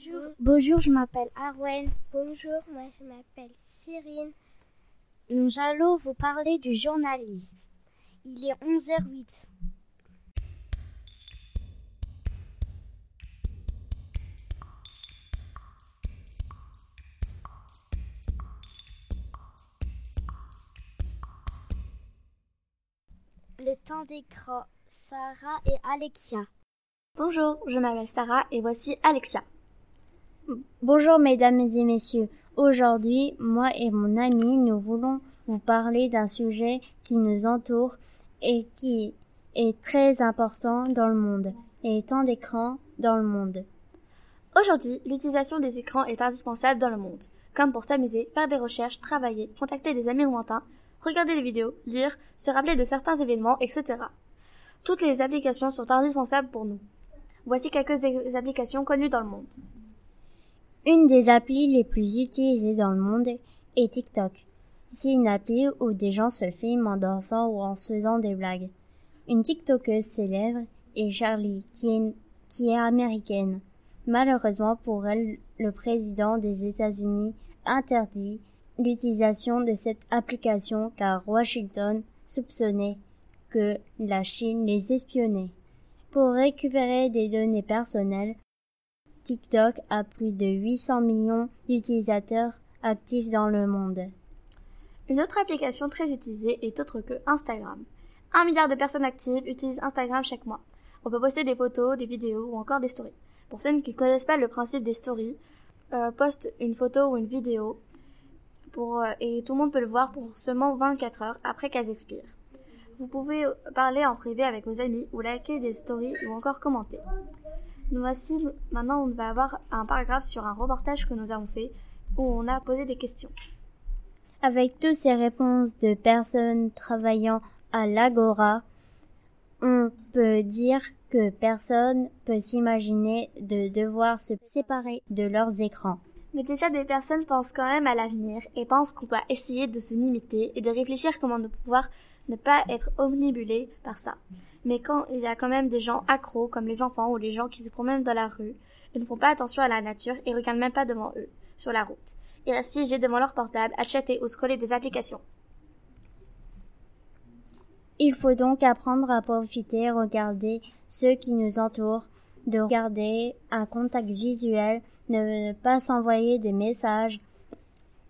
Bonjour. Bonjour, je m'appelle Arwen. Bonjour, moi je m'appelle Cyrine. Nous allons vous parler du journalisme. Il est 11h08. Le temps d'écran, Sarah et Alexia. Bonjour, je m'appelle Sarah et voici Alexia. Bonjour mesdames et messieurs. Aujourd'hui, moi et mon ami, nous voulons vous parler d'un sujet qui nous entoure et qui est très important dans le monde, les temps d'écran dans le monde. Aujourd'hui, l'utilisation des écrans est indispensable dans le monde, comme pour s'amuser, faire des recherches, travailler, contacter des amis lointains, regarder des vidéos, lire, se rappeler de certains événements, etc. Toutes les applications sont indispensables pour nous. Voici quelques applications connues dans le monde. Une des applis les plus utilisées dans le monde est TikTok. C'est une appli où des gens se filment en dansant ou en faisant des blagues. Une TikTokeuse célèbre est Charlie, qui est américaine. Malheureusement pour elle, le président des États-Unis interdit l'utilisation de cette application car Washington soupçonnait que la Chine les espionnait. Pour récupérer des données personnelles, TikTok a plus de 800 millions d'utilisateurs actifs dans le monde. Une autre application très utilisée est autre que Instagram. Un milliard de personnes actives utilisent Instagram chaque mois. On peut poster des photos, des vidéos ou encore des stories. Pour ceux qui ne connaissent pas le principe des stories, euh, poste une photo ou une vidéo euh, et tout le monde peut le voir pour seulement 24 heures après qu'elles expirent. Vous pouvez parler en privé avec vos amis ou liker des stories ou encore commenter. Nous voici, maintenant on va avoir un paragraphe sur un reportage que nous avons fait où on a posé des questions. Avec toutes ces réponses de personnes travaillant à l'Agora, on peut dire que personne peut s'imaginer de devoir se séparer de leurs écrans. Mais déjà des personnes pensent quand même à l'avenir et pensent qu'on doit essayer de se limiter et de réfléchir comment nous pouvoir ne pas être omnibulé par ça. Mais quand il y a quand même des gens accros, comme les enfants ou les gens qui se promènent dans la rue, ils ne font pas attention à la nature et regardent même pas devant eux, sur la route. Ils restent figés devant leur portable, à ou scroller des applications. Il faut donc apprendre à profiter, regarder ceux qui nous entourent, de regarder un contact visuel, ne pas s'envoyer des messages,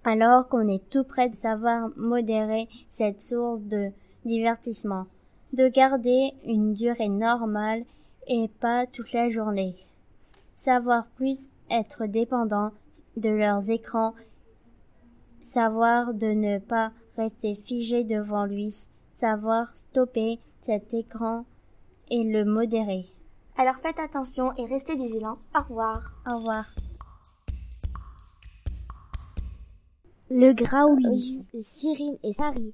alors qu'on est tout près de savoir modérer cette source de divertissement, de garder une durée normale et pas toute la journée. Savoir plus être dépendant de leurs écrans, savoir de ne pas rester figé devant lui, savoir stopper cet écran et le modérer. Alors faites attention et restez vigilants. Au revoir. Au revoir. Le Graouli, Cyrine et Sari.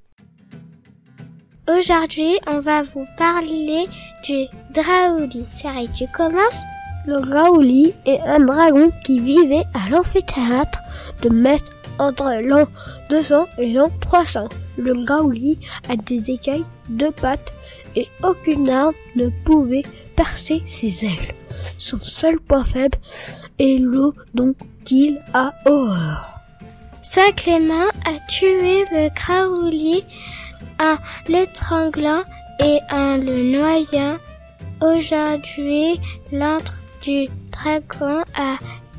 Aujourd'hui, on va vous parler du Draouli. Sari, tu commences? Le Graouli est un dragon qui vivait à l'amphithéâtre de Metz entre l'an 200 et l'an 300. Le Graouli a des écailles, deux pattes et aucune arme ne pouvait percer ses ailes. Son seul point faible est l'eau dont il a horreur. Saint Clément a tué le Graouli en l'étranglant et en le noyant. Aujourd'hui, l'antre du dragon a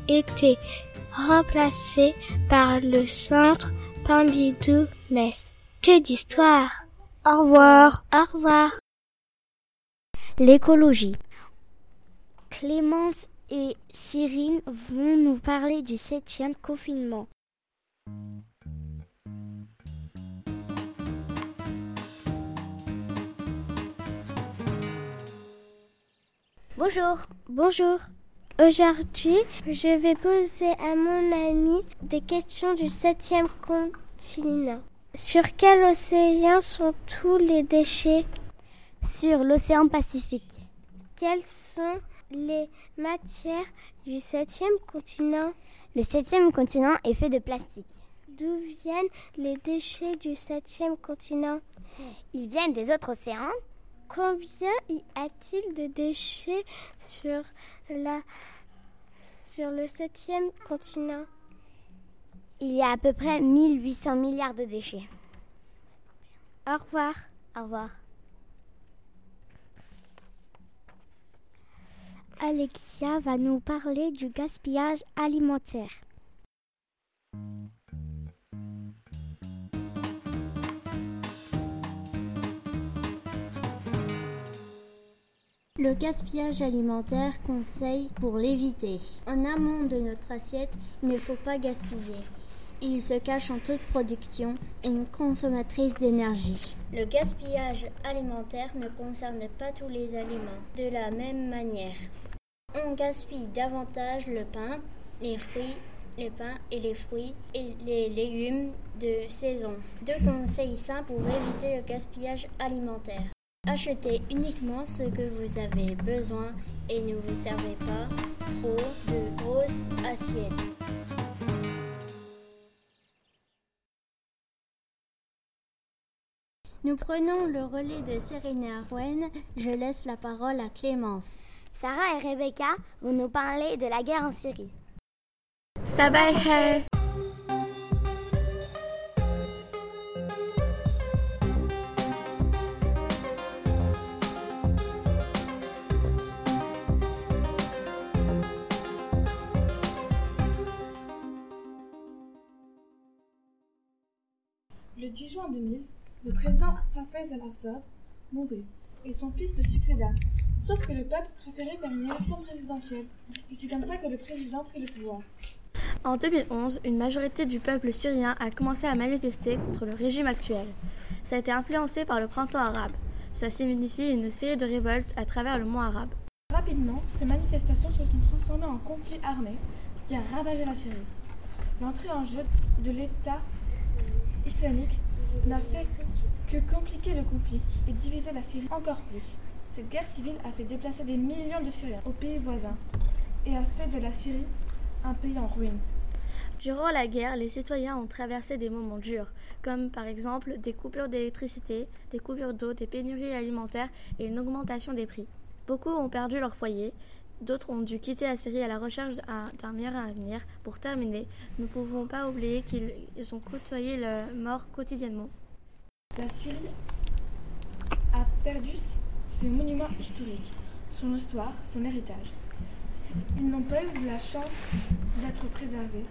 été remplacé par le centre Pompidou-Metz. Que d'histoire Au revoir. Au revoir. L'écologie. Clémence et Cyrine vont nous parler du septième confinement. Bonjour. Bonjour. Aujourd'hui, je vais poser à mon ami des questions du septième continent. Sur quel océan sont tous les déchets Sur l'océan Pacifique. Quelles sont les matières du septième continent? Le septième continent est fait de plastique. D'où viennent les déchets du septième continent? Ils viennent des autres océans. Combien y a-t-il de déchets sur la sur le septième continent? Il y a à peu près 1800 milliards de déchets. Au revoir. Au revoir. Alexia va nous parler du gaspillage alimentaire. Le gaspillage alimentaire conseille pour l'éviter. En amont de notre assiette, il ne faut pas gaspiller. Il se cache en toute production et une consommatrice d'énergie. Le gaspillage alimentaire ne concerne pas tous les aliments de la même manière. On gaspille davantage le pain, les fruits, les pains et les fruits et les légumes de saison. Deux conseils simples pour éviter le gaspillage alimentaire. Achetez uniquement ce que vous avez besoin et ne vous servez pas trop de grosses assiettes. Nous prenons le relais de Serena Arwen. Je laisse la parole à Clémence. Sarah et Rebecca vont nous parler de la guerre en Syrie. Sabah Le 10 juin 2000, le président Hafez al-Assad mourut et son fils le succéda. Sauf que le peuple préférait faire une élection présidentielle et c'est comme ça que le président prit le pouvoir. En 2011, une majorité du peuple syrien a commencé à manifester contre le régime actuel. Ça a été influencé par le printemps arabe. Ça signifie une série de révoltes à travers le monde arabe. Rapidement, ces manifestations se sont transformées en conflit armé qui a ravagé la Syrie. L'entrée en jeu de l'État islamique n'a fait que compliquer le conflit et diviser la Syrie encore plus. Cette guerre civile a fait déplacer des millions de Syriens aux pays voisins et a fait de la Syrie un pays en ruine. Durant la guerre, les citoyens ont traversé des moments durs, comme par exemple des coupures d'électricité, des coupures d'eau, des pénuries alimentaires et une augmentation des prix. Beaucoup ont perdu leur foyer, d'autres ont dû quitter la Syrie à la recherche d'un meilleur avenir. Pour terminer, nous ne pouvons pas oublier qu'ils ont côtoyé la mort quotidiennement. La Syrie a perdu ses monuments historiques, son histoire, son héritage. Ils n'ont pas eu la chance d'être préservés.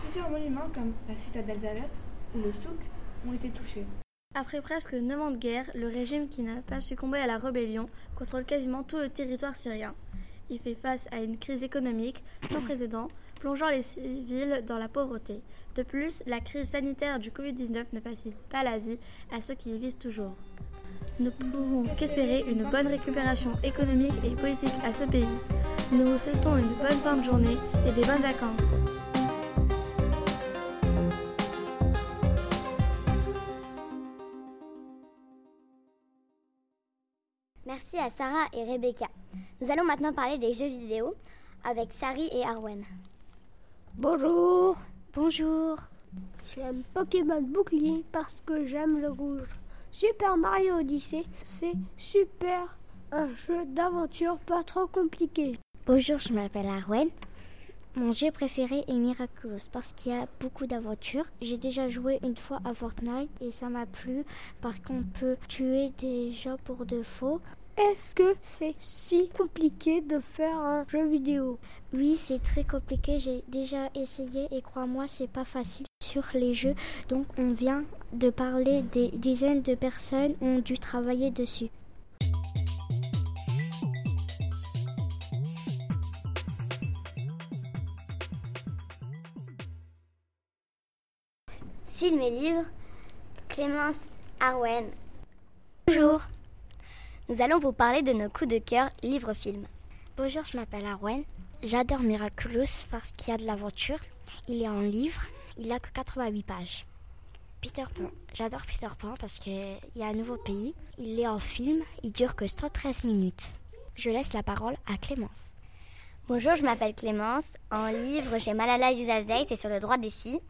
Plusieurs monuments comme la citadelle d'Alep ou le souk ont été touchés. Après presque 9 ans de guerre, le régime qui n'a pas succombé à la rébellion contrôle quasiment tout le territoire syrien. Il fait face à une crise économique sans précédent, plongeant les civils dans la pauvreté. De plus, la crise sanitaire du Covid-19 ne facilite pas la vie à ceux qui y vivent toujours. Nous pouvons qu'espérer une bonne récupération économique et politique à ce pays. Nous vous souhaitons une bonne fin de journée et des bonnes vacances. Merci à Sarah et Rebecca. Nous allons maintenant parler des jeux vidéo avec Sari et Arwen. Bonjour. Bonjour. J'aime Pokémon Bouclier parce que j'aime le rouge. Super Mario Odyssey, c'est super. Un jeu d'aventure pas trop compliqué. Bonjour, je m'appelle Arwen. Mon jeu préféré est Miraculous parce qu'il y a beaucoup d'aventures. J'ai déjà joué une fois à Fortnite et ça m'a plu parce qu'on peut tuer des gens pour de faux. Est-ce que c'est si compliqué de faire un jeu vidéo? Oui, c'est très compliqué. J'ai déjà essayé et crois-moi, c'est pas facile sur les jeux. Donc, on vient de parler des dizaines de personnes ont dû travailler dessus. Film et livre, Clémence Arwen. Bonjour. Nous allons vous parler de nos coups de cœur livres-films. Bonjour, je m'appelle Arwen. J'adore Miraculous parce qu'il y a de l'aventure. Il est en livre. Il a que 88 pages. Peter Pan. J'adore Peter Pan parce qu'il y a un nouveau pays. Il est en film. Il dure que 113 minutes. Je laisse la parole à Clémence. Bonjour, je m'appelle Clémence. En livre, j'ai Malala Yousafzai, c'est sur le droit des filles.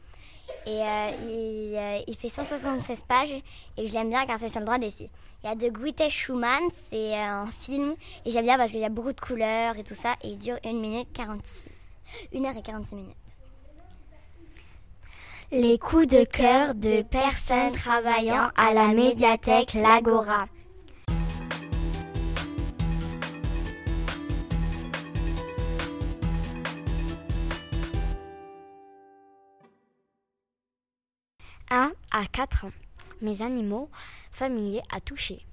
Et euh, il, euh, il, fait 176 pages et j'aime bien car c'est sur le droit des filles. Il y a de Guite Schumann, c'est euh, un film et j'aime bien parce qu'il y a beaucoup de couleurs et tout ça et il dure 1 minute 46. 1h46 minutes. Les coups de cœur de personnes travaillant à la médiathèque L'Agora. Un à 4 ans. Mes animaux familiers à toucher.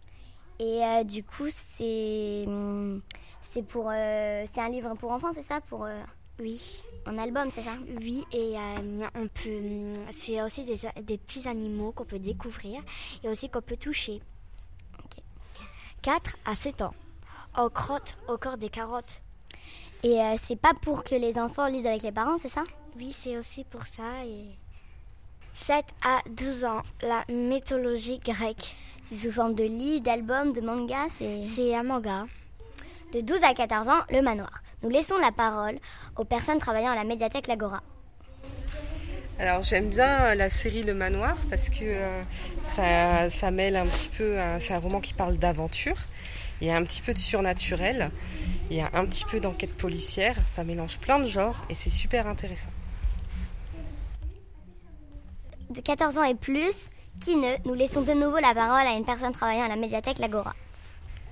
Et euh, du coup, c'est hum, pour euh, c'est un livre pour enfants, c'est ça pour euh, oui, un album, c'est ça? Oui, et on peut c'est aussi des, des, petits animaux qu'on peut découvrir et aussi qu'on peut toucher. 4 à 7 ans. Au crotte, au corps des carottes. Et c'est pas pour que les enfants lisent avec les parents, c'est ça? Oui, c'est aussi pour ça et 7 à 12 ans, la mythologie grecque. C'est sous forme de livres, d'albums, de mangas, c'est... un manga. De 12 à 14 ans, le manoir. Nous laissons la parole aux personnes travaillant à la médiathèque L'Agora. Alors j'aime bien la série Le Manoir parce que euh, ça, ça, mêle un petit peu, c'est un roman qui parle d'aventure, il y a un petit peu de surnaturel, il y a un petit peu d'enquête policière, ça mélange plein de genres et c'est super intéressant de 14 ans et plus, qui ne, nous laissons de nouveau la parole à une personne travaillant à la médiathèque L'Agora.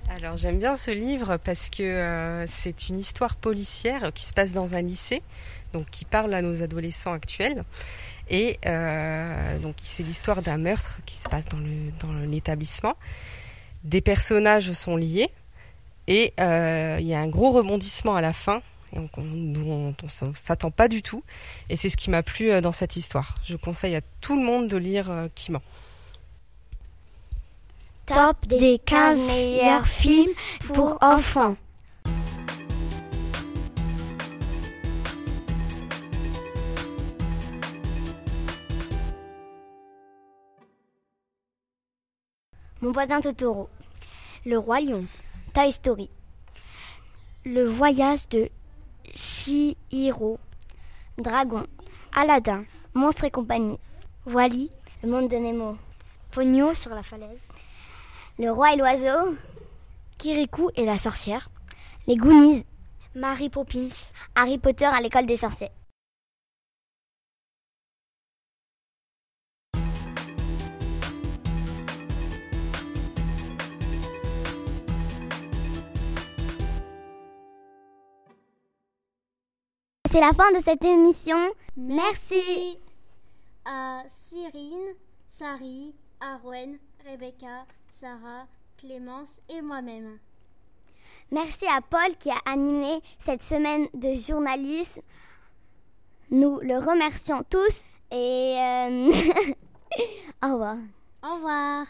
Alors j'aime bien ce livre parce que euh, c'est une histoire policière qui se passe dans un lycée, donc qui parle à nos adolescents actuels. Et euh, donc c'est l'histoire d'un meurtre qui se passe dans le dans l'établissement. Des personnages sont liés et euh, il y a un gros rebondissement à la fin on, ne s'attend pas du tout. Et c'est ce qui m'a plu euh, dans cette histoire. Je conseille à tout le monde de lire euh, Kiman. Top des 15 meilleurs films pour enfants. Mon voisin Totoro. Le Roi Lion. Toy Story. Le voyage de Chihiro, Dragon, Aladdin, Monstre et compagnie, Wally, Le monde de Nemo, Pogno sur la falaise, Le roi et l'oiseau, Kirikou et la sorcière, Les Goonies, Mary Poppins, Harry Potter à l'école des sorciers. C'est la fin de cette émission. Merci. à Cyrine, Sari, Arwen, Rebecca, Sarah, Clémence et moi-même. Merci à Paul qui a animé cette semaine de journalisme. Nous le remercions tous et euh, au revoir. Au revoir.